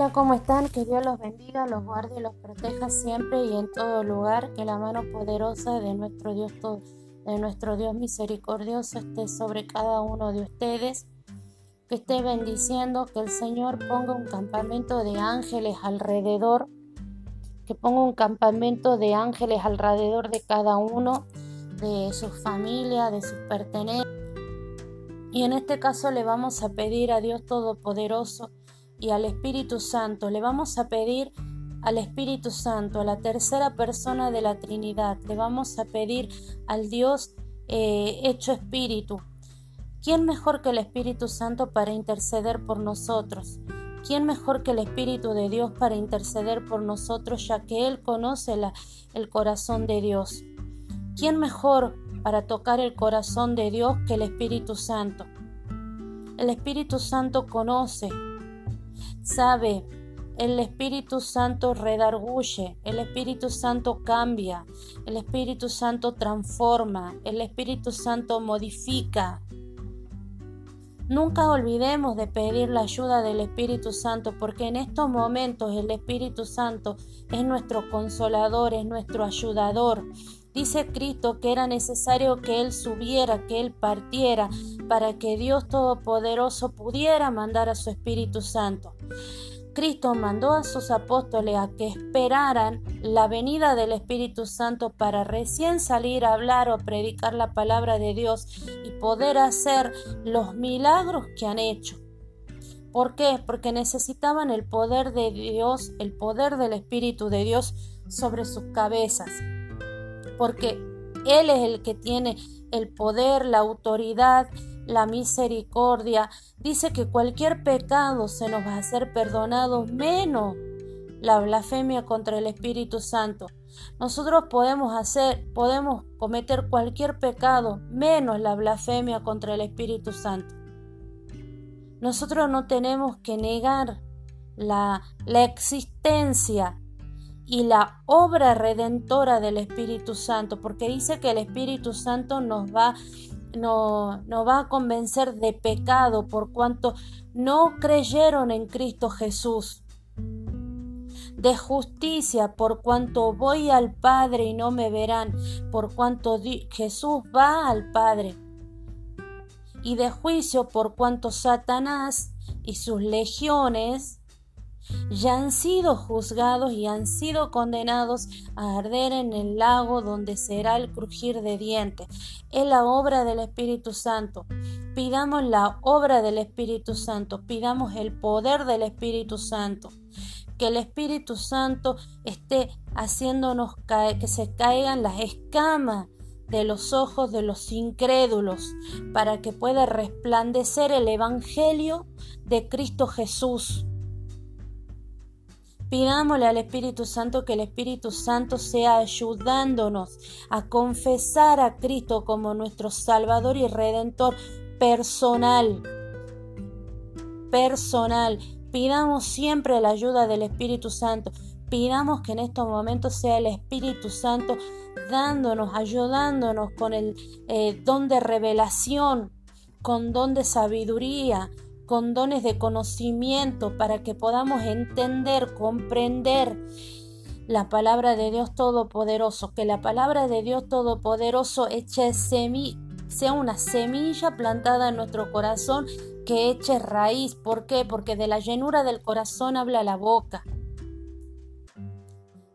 Hola, ¿cómo están? Que Dios los bendiga, los guarde y los proteja siempre y en todo lugar. Que la mano poderosa de nuestro Dios, de nuestro Dios misericordioso esté sobre cada uno de ustedes. Que esté bendiciendo, que el Señor ponga un campamento de ángeles alrededor. Que ponga un campamento de ángeles alrededor de cada uno, de su familia, de sus pertenencias. Y en este caso le vamos a pedir a Dios Todopoderoso y al Espíritu Santo. Le vamos a pedir al Espíritu Santo, a la tercera persona de la Trinidad. Le vamos a pedir al Dios eh, hecho Espíritu. ¿Quién mejor que el Espíritu Santo para interceder por nosotros? ¿Quién mejor que el Espíritu de Dios para interceder por nosotros, ya que Él conoce el corazón de Dios? ¿Quién mejor para tocar el corazón de Dios que el Espíritu Santo? El Espíritu Santo conoce, sabe, el Espíritu Santo redarguye, el Espíritu Santo cambia, el Espíritu Santo transforma, el Espíritu Santo modifica. Nunca olvidemos de pedir la ayuda del Espíritu Santo porque en estos momentos el Espíritu Santo es nuestro consolador, es nuestro ayudador. Dice Cristo que era necesario que Él subiera, que Él partiera, para que Dios Todopoderoso pudiera mandar a su Espíritu Santo. Cristo mandó a sus apóstoles a que esperaran la venida del Espíritu Santo para recién salir a hablar o predicar la palabra de Dios y poder hacer los milagros que han hecho. ¿Por qué? Porque necesitaban el poder de Dios, el poder del Espíritu de Dios sobre sus cabezas. Porque Él es el que tiene el poder, la autoridad la misericordia. Dice que cualquier pecado se nos va a ser perdonado menos la blasfemia contra el Espíritu Santo. Nosotros podemos hacer, podemos cometer cualquier pecado menos la blasfemia contra el Espíritu Santo. Nosotros no tenemos que negar la, la existencia y la obra redentora del Espíritu Santo, porque dice que el Espíritu Santo nos va no, no va a convencer de pecado por cuanto no creyeron en Cristo Jesús. De justicia por cuanto voy al Padre y no me verán, por cuanto Jesús va al Padre, y de juicio por cuanto Satanás y sus legiones ya han sido juzgados y han sido condenados a arder en el lago donde será el crujir de dientes. Es la obra del Espíritu Santo. Pidamos la obra del Espíritu Santo, pidamos el poder del Espíritu Santo. Que el Espíritu Santo esté haciéndonos que se caigan las escamas de los ojos de los incrédulos, para que pueda resplandecer el Evangelio de Cristo Jesús Pidámosle al Espíritu Santo que el Espíritu Santo sea ayudándonos a confesar a Cristo como nuestro Salvador y Redentor personal. Personal. Pidamos siempre la ayuda del Espíritu Santo. Pidamos que en estos momentos sea el Espíritu Santo dándonos, ayudándonos con el eh, don de revelación, con don de sabiduría, con dones de conocimiento para que podamos entender, comprender la palabra de Dios Todopoderoso, que la palabra de Dios Todopoderoso eche sea una semilla plantada en nuestro corazón que eche raíz. ¿Por qué? Porque de la llenura del corazón habla la boca.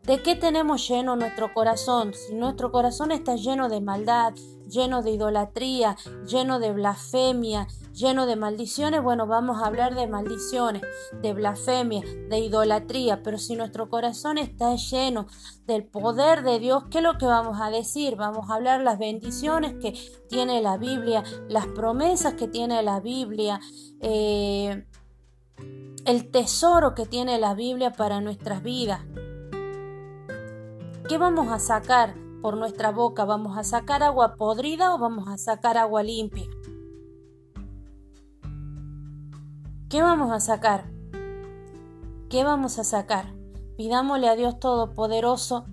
¿De qué tenemos lleno nuestro corazón? Si nuestro corazón está lleno de maldad, lleno de idolatría, lleno de blasfemia, lleno de maldiciones, bueno, vamos a hablar de maldiciones, de blasfemia, de idolatría, pero si nuestro corazón está lleno del poder de Dios, ¿qué es lo que vamos a decir? Vamos a hablar las bendiciones que tiene la Biblia, las promesas que tiene la Biblia, eh, el tesoro que tiene la Biblia para nuestras vidas. ¿Qué vamos a sacar por nuestra boca? ¿Vamos a sacar agua podrida o vamos a sacar agua limpia? ¿Qué vamos a sacar? ¿Qué vamos a sacar? Pidámosle a Dios Todopoderoso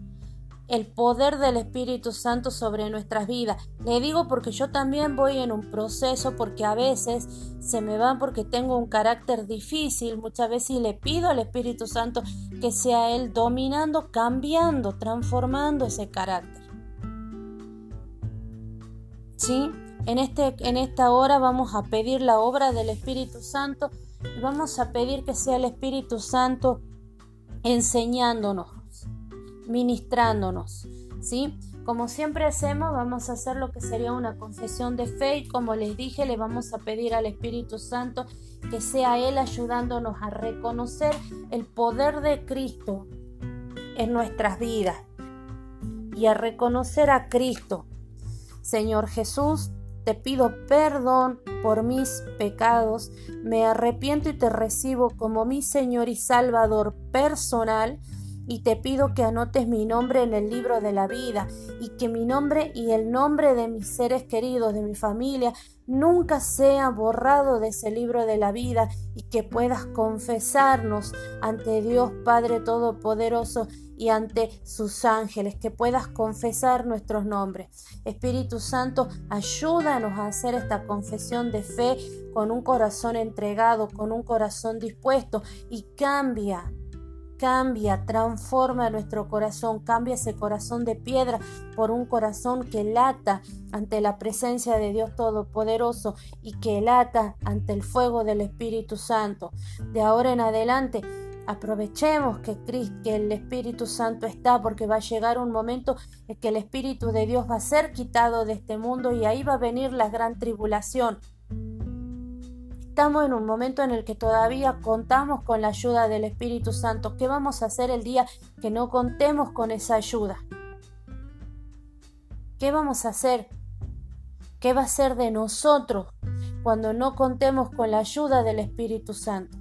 el poder del Espíritu Santo sobre nuestras vidas. Le digo porque yo también voy en un proceso porque a veces se me van porque tengo un carácter difícil, muchas veces le pido al Espíritu Santo que sea Él dominando, cambiando, transformando ese carácter. ¿Sí? En, este, en esta hora vamos a pedir la obra del Espíritu Santo y vamos a pedir que sea el Espíritu Santo enseñándonos, ministrándonos, ¿sí? Como siempre hacemos, vamos a hacer lo que sería una confesión de fe y como les dije, le vamos a pedir al Espíritu Santo que sea Él ayudándonos a reconocer el poder de Cristo en nuestras vidas y a reconocer a Cristo. Señor Jesús, te pido perdón por mis pecados, me arrepiento y te recibo como mi Señor y Salvador personal. Y te pido que anotes mi nombre en el libro de la vida y que mi nombre y el nombre de mis seres queridos, de mi familia, nunca sea borrado de ese libro de la vida y que puedas confesarnos ante Dios Padre Todopoderoso y ante sus ángeles, que puedas confesar nuestros nombres. Espíritu Santo, ayúdanos a hacer esta confesión de fe con un corazón entregado, con un corazón dispuesto y cambia cambia, transforma nuestro corazón, cambia ese corazón de piedra por un corazón que lata ante la presencia de Dios Todopoderoso y que lata ante el fuego del Espíritu Santo. De ahora en adelante, aprovechemos que, que el Espíritu Santo está porque va a llegar un momento en que el Espíritu de Dios va a ser quitado de este mundo y ahí va a venir la gran tribulación. Estamos en un momento en el que todavía contamos con la ayuda del Espíritu Santo. ¿Qué vamos a hacer el día que no contemos con esa ayuda? ¿Qué vamos a hacer? ¿Qué va a ser de nosotros cuando no contemos con la ayuda del Espíritu Santo?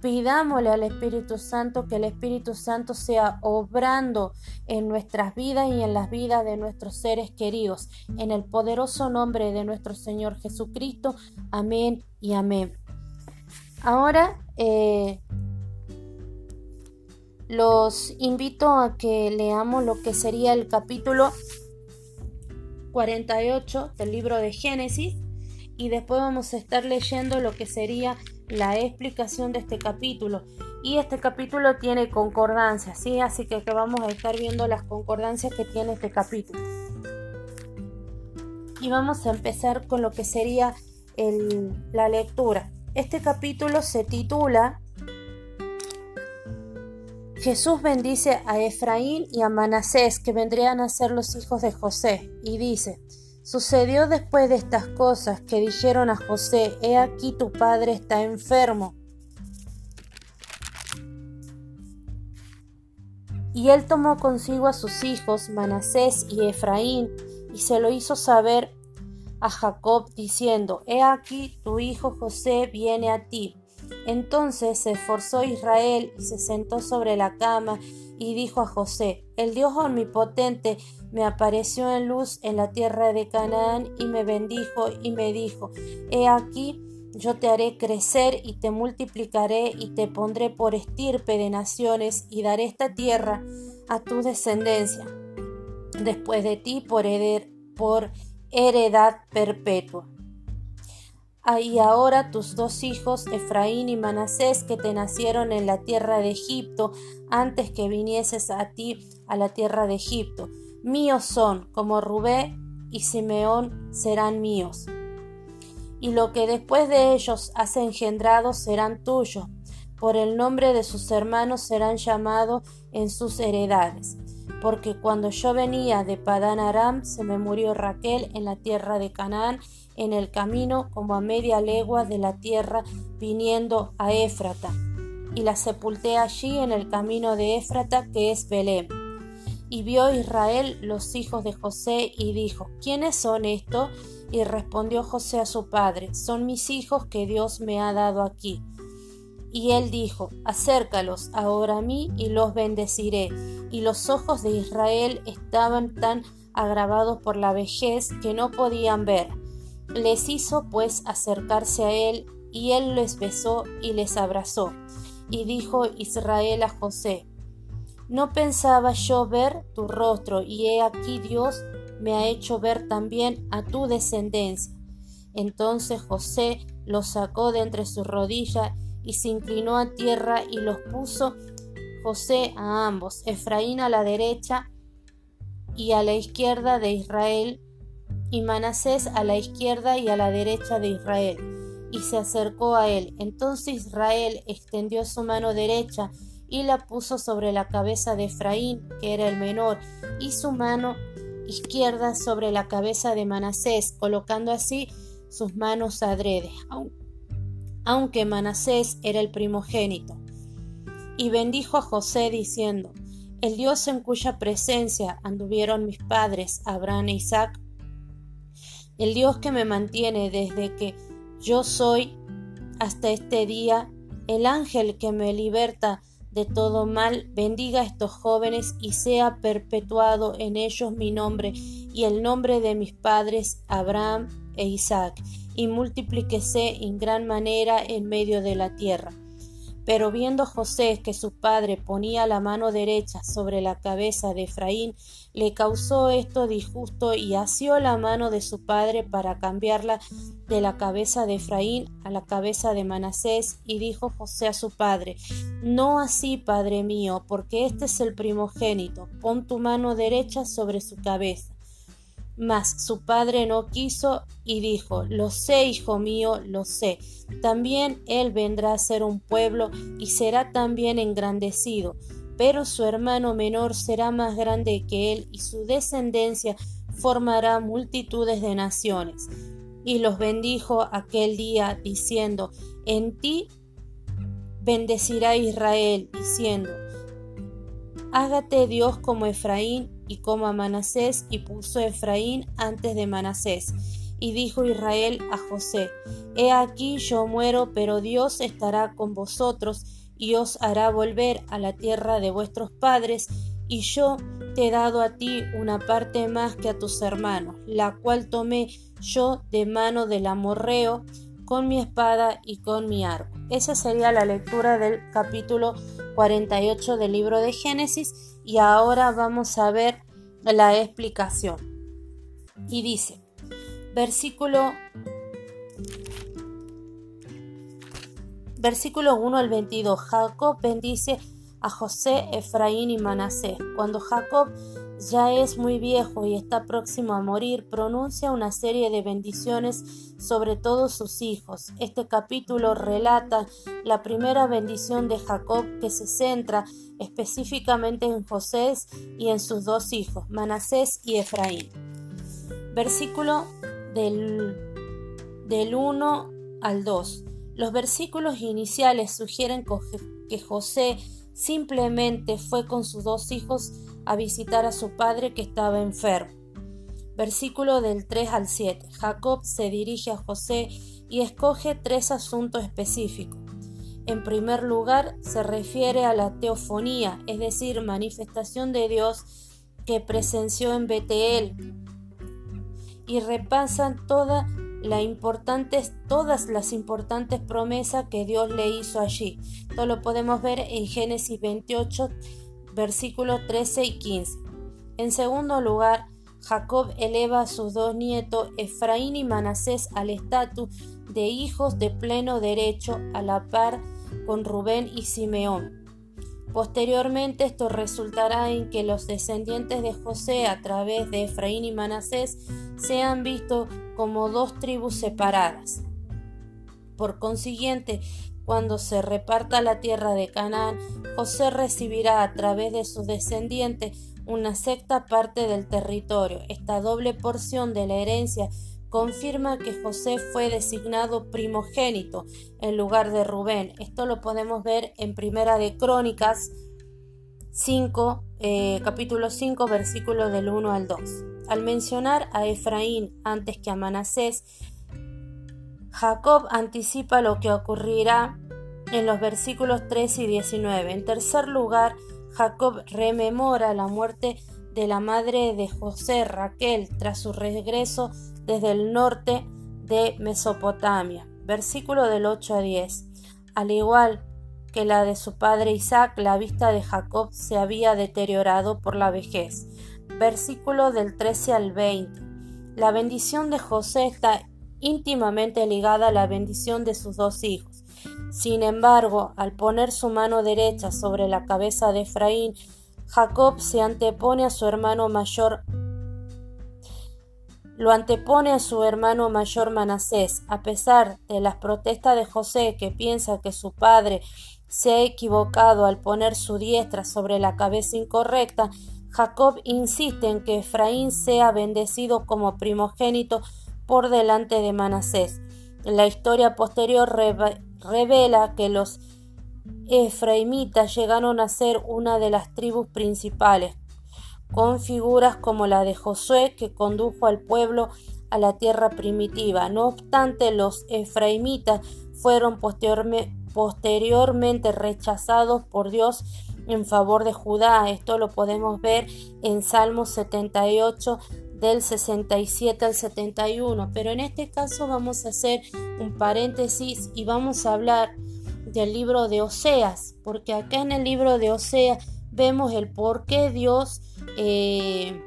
Pidámosle al Espíritu Santo que el Espíritu Santo sea obrando en nuestras vidas y en las vidas de nuestros seres queridos. En el poderoso nombre de nuestro Señor Jesucristo. Amén y amén. Ahora eh, los invito a que leamos lo que sería el capítulo 48 del libro de Génesis y después vamos a estar leyendo lo que sería la explicación de este capítulo. Y este capítulo tiene concordancias, ¿sí? Así que, vamos a estar viendo las concordancias que tiene este capítulo. Y vamos a empezar con lo que sería la lectura. Este capítulo se titula Jesús bendice a Efraín y a Manasés, que vendrían a ser los hijos de José, y dice, Sucedió después de estas cosas que dijeron a José, He aquí tu padre está enfermo. Y él tomó consigo a sus hijos, Manasés y Efraín, y se lo hizo saber a Jacob diciendo, He aquí tu hijo José viene a ti. Entonces se esforzó Israel y se sentó sobre la cama y dijo a José, El Dios omnipotente me apareció en luz en la tierra de Canaán y me bendijo y me dijo, He aquí, yo te haré crecer y te multiplicaré y te pondré por estirpe de naciones y daré esta tierra a tu descendencia. Después de ti por, heredad perpetua. Y ahora tus dos hijos, Efraín y Manasés, que te nacieron en la tierra de Egipto, antes que vinieses a ti a la tierra de Egipto, míos son, como Rubé y Simeón serán míos. Y lo que después de ellos has engendrado serán tuyos, por el nombre de sus hermanos serán llamados en sus heredades porque cuando yo venía de Padán Aram se me murió Raquel en la tierra de Canaán, en el camino como a media legua de la tierra viniendo a Éfrata, y la sepulté allí en el camino de Éfrata que es Belén. Y vio Israel los hijos de José y dijo, ¿quiénes son estos? Y respondió José a su padre, son mis hijos que Dios me ha dado aquí. Y él dijo, acércalos ahora a mí y los bendeciré. Y los ojos de Israel estaban tan agravados por la vejez que no podían ver. Les hizo pues acercarse a él, y él les besó y les abrazó. Y dijo Israel a José, No pensaba yo ver tu rostro, y he aquí Dios me ha hecho ver también a tu descendencia. Entonces José los sacó de entre sus rodillas y se inclinó a tierra y los puso José a ambos, Efraín a la derecha y a la izquierda de Israel, y Manasés a la izquierda y a la derecha de Israel. Y se acercó a él. Entonces Israel extendió su mano derecha y la puso sobre la cabeza de Efraín, que era el menor, y su mano izquierda sobre la cabeza de Manasés, colocando así sus manos adrede, aunque Manasés era el primogénito. Y bendijo a José diciendo, el Dios en cuya presencia anduvieron mis padres, Abraham e Isaac, el Dios que me mantiene desde que yo soy hasta este día, el ángel que me liberta de todo mal, bendiga a estos jóvenes y sea perpetuado en ellos mi nombre y el nombre de mis padres Abraham e Isaac, y multiplíquese en gran manera en medio de la tierra. Pero viendo José que su padre ponía la mano derecha sobre la cabeza de Efraín, le causó esto disgusto y asió la mano de su padre para cambiarla de la cabeza de Efraín a la cabeza de Manasés, y dijo José a su padre, No así, padre mío, porque este es el primogénito, pon tu mano derecha sobre su cabeza. Mas su padre no quiso y dijo, Lo sé, hijo mío, lo sé. También él vendrá a ser un pueblo y será también engrandecido, pero su hermano menor será más grande que él y su descendencia formará multitudes de naciones. Y los bendijo aquel día diciendo, En ti bendecirá Israel, diciendo, Hágate Dios como Efraín y como a Manasés, y puso Efraín antes de Manasés. Y dijo Israel a José, He aquí yo muero, pero Dios estará con vosotros, y os hará volver a la tierra de vuestros padres, y yo te he dado a ti una parte más que a tus hermanos, la cual tomé yo de mano del amorreo, con mi espada y con mi arco. Esa sería la lectura del capítulo 48 del libro de Génesis y ahora vamos a ver la explicación. Y dice, versículo versículo 1 al 22, Jacob bendice a José, Efraín y Manasés. Cuando Jacob ya es muy viejo y está próximo a morir, pronuncia una serie de bendiciones sobre todos sus hijos. Este capítulo relata la primera bendición de Jacob que se centra específicamente en José y en sus dos hijos, Manasés y Efraín. Versículo del, del 1 al 2. Los versículos iniciales sugieren que José simplemente fue con sus dos hijos a visitar a su padre que estaba enfermo. Versículo del 3 al 7. Jacob se dirige a José y escoge tres asuntos específicos. En primer lugar, se refiere a la teofonía, es decir, manifestación de Dios que presenció en Betel, y repasan todas las importantes, todas las importantes promesas que Dios le hizo allí. Esto lo podemos ver en Génesis 28, versículos 13 y 15. En segundo lugar, Jacob eleva a sus dos nietos, Efraín y Manasés, al estatus de hijos de pleno derecho a la par con Rubén y Simeón. Posteriormente esto resultará en que los descendientes de José a través de Efraín y Manasés sean vistos como dos tribus separadas. Por consiguiente, cuando se reparta la tierra de Canaán, José recibirá a través de sus descendientes una sexta parte del territorio. Esta doble porción de la herencia confirma que José fue designado primogénito en lugar de Rubén. Esto lo podemos ver en Primera de Crónicas 5, eh, capítulo 5, versículos del 1 al 2. Al mencionar a Efraín antes que a Manasés, Jacob anticipa lo que ocurrirá en los versículos 3 y 19. En tercer lugar, Jacob rememora la muerte de la madre de José, Raquel, tras su regreso desde el norte de Mesopotamia. Versículo del 8 a 10. Al igual que la de su padre Isaac, la vista de Jacob se había deteriorado por la vejez. Versículo del 13 al 20. La bendición de José está íntimamente ligada a la bendición de sus dos hijos. Sin embargo, al poner su mano derecha sobre la cabeza de Efraín, Jacob se antepone a su hermano mayor lo antepone a su hermano mayor Manasés, a pesar de las protestas de José que piensa que su padre se ha equivocado al poner su diestra sobre la cabeza incorrecta, Jacob insiste en que Efraín sea bendecido como primogénito por delante de Manasés. La historia posterior revela que los efraimitas llegaron a ser una de las tribus principales, con figuras como la de Josué que condujo al pueblo a la tierra primitiva. No obstante, los efraimitas fueron posteriormente rechazados por Dios en favor de Judá. Esto lo podemos ver en Salmos 78 del 67 al 71. Pero en este caso vamos a hacer un paréntesis y vamos a hablar del libro de Oseas, porque acá en el libro de Oseas vemos el por qué Dios eh,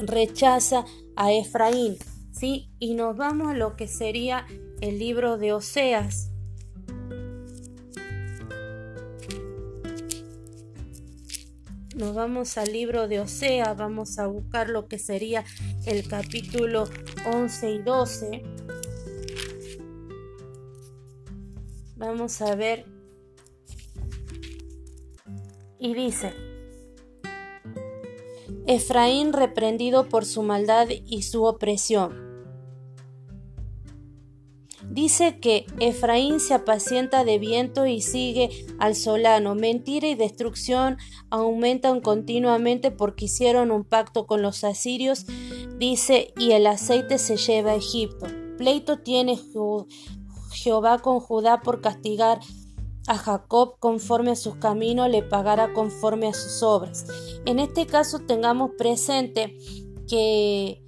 rechaza a Efraín, ¿sí? Y nos vamos a lo que sería el libro de Oseas. Nos vamos al libro de Oseas, vamos a buscar lo que sería el capítulo 11 y 12. Vamos a ver. Y dice, Efraín reprendido por su maldad y su opresión. Dice que Efraín se apacienta de viento y sigue al solano. Mentira y destrucción aumentan continuamente porque hicieron un pacto con los asirios. Dice, y el aceite se lleva a Egipto. Pleito tiene Jehová con Judá por castigar a Jacob conforme a sus caminos, le pagará conforme a sus obras. En este caso tengamos presente que,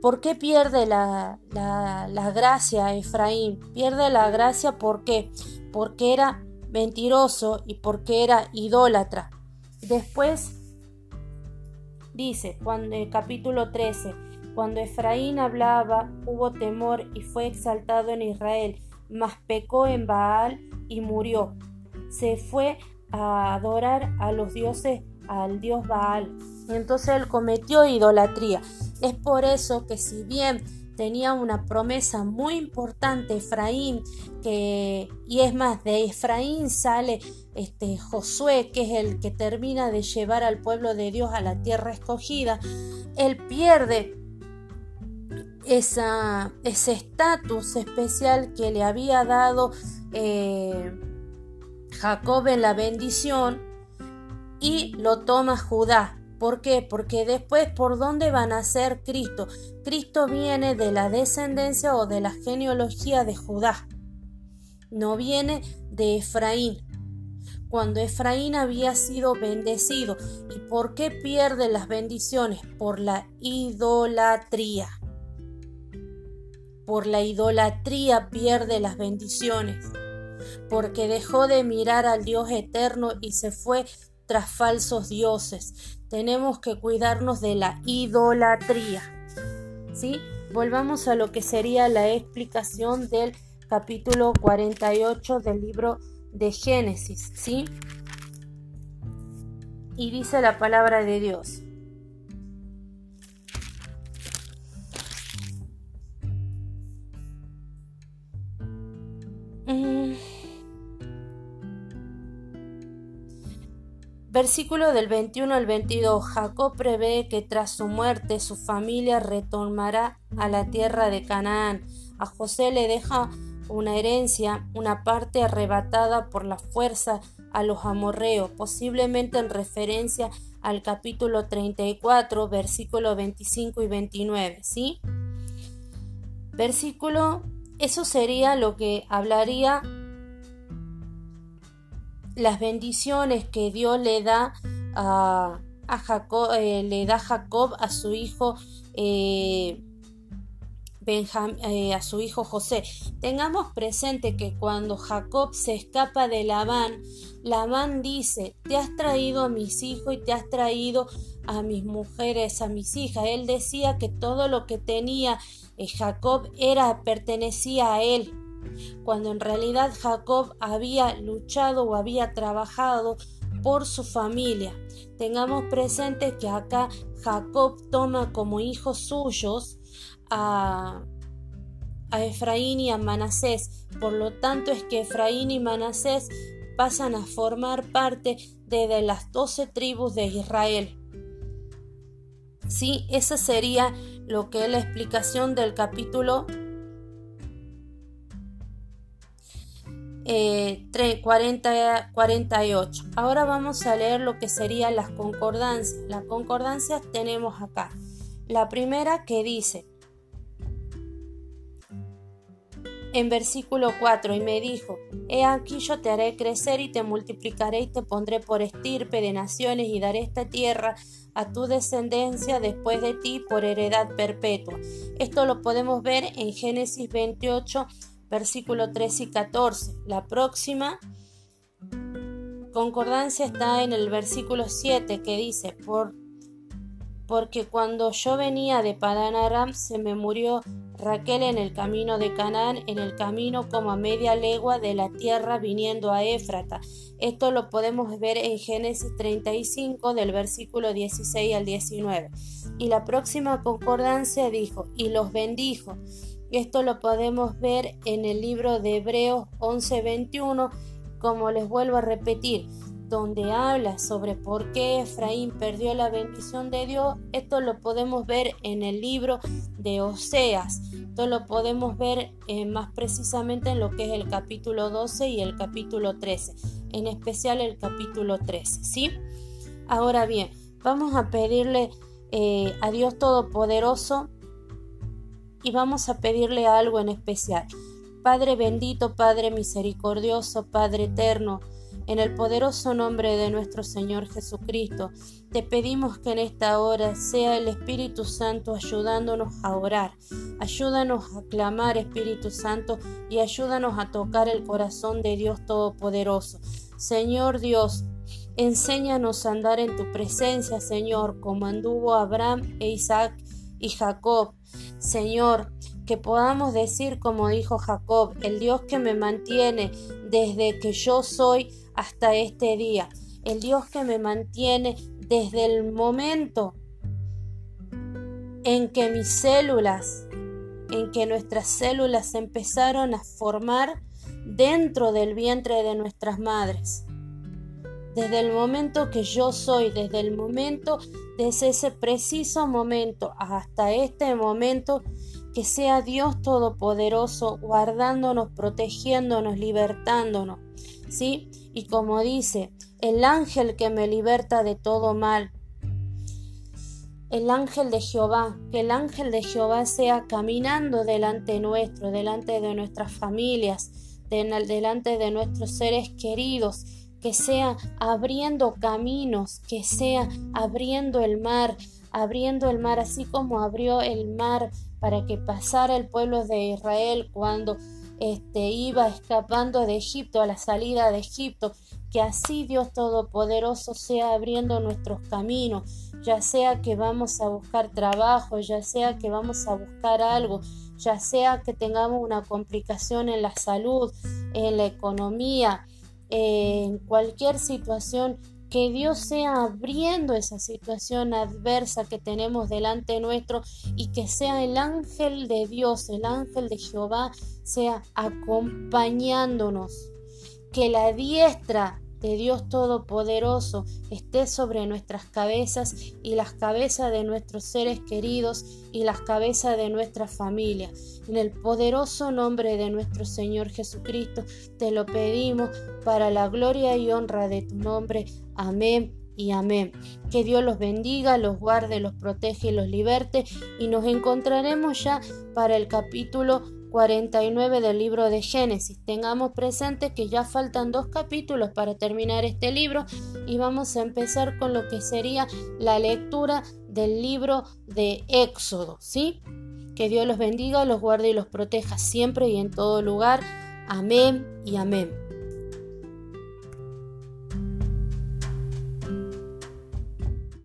¿por qué pierde la, la, gracia Efraín? Pierde la gracia ¿por porque era mentiroso y porque era idólatra. Después dice, cuando el capítulo 13, cuando Efraín hablaba, hubo temor y fue exaltado en Israel mas pecó en Baal y murió. Se fue a adorar a los dioses, al dios Baal. Entonces él cometió idolatría. Es por eso que si bien tenía una promesa muy importante Efraín, que, y es más, de Efraín sale este Josué, que es el que termina de llevar al pueblo de Dios a la tierra escogida, él pierde ese estatus especial que le había dado eh, Jacob en la bendición y lo toma Judá. ¿Por qué? Porque después, ¿por dónde van a ser Cristo? Cristo viene de la descendencia o de la genealogía de Judá. No viene de Efraín. Cuando Efraín había sido bendecido. ¿Y por qué pierde las bendiciones? Por la idolatría por la idolatría pierde las bendiciones, porque dejó de mirar al Dios eterno y se fue tras falsos dioses. Tenemos que cuidarnos de la idolatría. ¿Sí? Volvamos a lo que sería la explicación del capítulo 48 del libro de Génesis, ¿sí? Y dice la palabra de Dios. Versículo del 21 al 22. Jacob prevé que tras su muerte su familia retornará a la tierra de Canaán. A José le deja una herencia, una parte arrebatada por la fuerza a los amorreos, posiblemente en referencia al capítulo 34, versículo 25 y 29, ¿sí? Versículo, eso sería lo que hablaría las bendiciones que Dios le da a, Jacob, eh, le da Jacob a su hijo eh, eh, a su hijo José. Tengamos presente que cuando Jacob se escapa de Labán, Labán dice, te has traído a mis hijos y te has traído a mis mujeres, a mis hijas. Él decía que todo lo que tenía eh, Jacob era pertenecía a él, cuando en realidad Jacob había luchado o había trabajado por su familia. Tengamos presente que acá Jacob toma como hijos suyos a, Efraín y a Manasés. Por lo tanto es que Efraín y Manasés pasan a formar parte de, las doce tribus de Israel. Sí, esa sería lo que es la explicación del capítulo 40, 48. Ahora vamos a leer lo que serían las concordancias. Las concordancias tenemos acá. La primera que dice, en versículo 4, y me dijo, He aquí yo te haré crecer y te multiplicaré y te pondré por estirpe de naciones y daré esta tierra a tu descendencia después de ti por heredad perpetua. Esto lo podemos ver en Génesis 28, versículo 13 y 14. La próxima concordancia está en el versículo 7 que dice, por, porque cuando yo venía de Padán Aram se me murió Raquel en el camino de Canaán, en el camino como a media legua de la tierra viniendo a Éfrata. Esto lo podemos ver en Génesis 35 del versículo 16 al 19. Y la próxima concordancia dijo, y los bendijo esto lo podemos ver en el libro de Hebreos 11:21, como les vuelvo a repetir, donde habla sobre por qué Efraín perdió la bendición de Dios. Esto lo podemos ver en el libro de Oseas. Esto lo podemos ver eh, más precisamente en lo que es el capítulo 12 y el capítulo 13, en especial el capítulo 13, ¿sí? Ahora bien, vamos a pedirle eh, a Dios Todopoderoso y vamos a pedirle algo en especial. Padre bendito, Padre misericordioso, Padre eterno, en el poderoso nombre de nuestro Señor Jesucristo, te pedimos que en esta hora sea el Espíritu Santo ayudándonos a orar. Ayúdanos a clamar, Espíritu Santo, y ayúdanos a tocar el corazón de Dios Todopoderoso. Señor Dios, enséñanos a andar en tu presencia, Señor, como anduvo Abraham e Isaac y Jacob. Señor, que podamos decir como dijo Jacob, el Dios que me mantiene desde que yo soy hasta este día, el Dios que me mantiene desde el momento en que mis células, en que nuestras células empezaron a formar dentro del vientre de nuestras madres. Desde el momento que yo soy, desde el momento desde ese preciso momento hasta este momento, que sea Dios Todopoderoso guardándonos, protegiéndonos, libertándonos. ¿Sí? Y como dice, el ángel que me liberta de todo mal, el ángel de Jehová, que el ángel de Jehová sea caminando delante nuestro, delante de nuestras familias, delante de nuestros seres queridos, que sea abriendo caminos, que sea abriendo el mar, abriendo el mar así como abrió el mar para que pasara el pueblo de Israel cuando este, iba escapando de Egipto a la salida de Egipto, que así Dios Todopoderoso sea abriendo nuestros caminos, ya sea que vamos a buscar trabajo, ya sea que vamos a buscar algo, ya sea que tengamos una complicación en la salud, en la economía, en cualquier situación, que Dios sea abriendo esa situación adversa que tenemos delante nuestro y que sea el ángel de Dios, el ángel de Jehová, sea acompañándonos. Que la diestra de Dios Todopoderoso esté sobre nuestras cabezas y las cabezas de nuestros seres queridos y las cabezas de nuestra familia. En el poderoso nombre de nuestro Señor Jesucristo te lo pedimos para la gloria y honra de tu nombre. Amén y amén. Que Dios los bendiga, los guarde, los protege y los liberte. Y nos encontraremos ya para el capítulo 49 del libro de Génesis. Tengamos presente que ya faltan dos capítulos para terminar este libro y vamos a empezar con lo que sería la lectura del libro de Éxodo, ¿sí? Que Dios los bendiga, los guarde y los proteja siempre y en todo lugar. Amén y amén.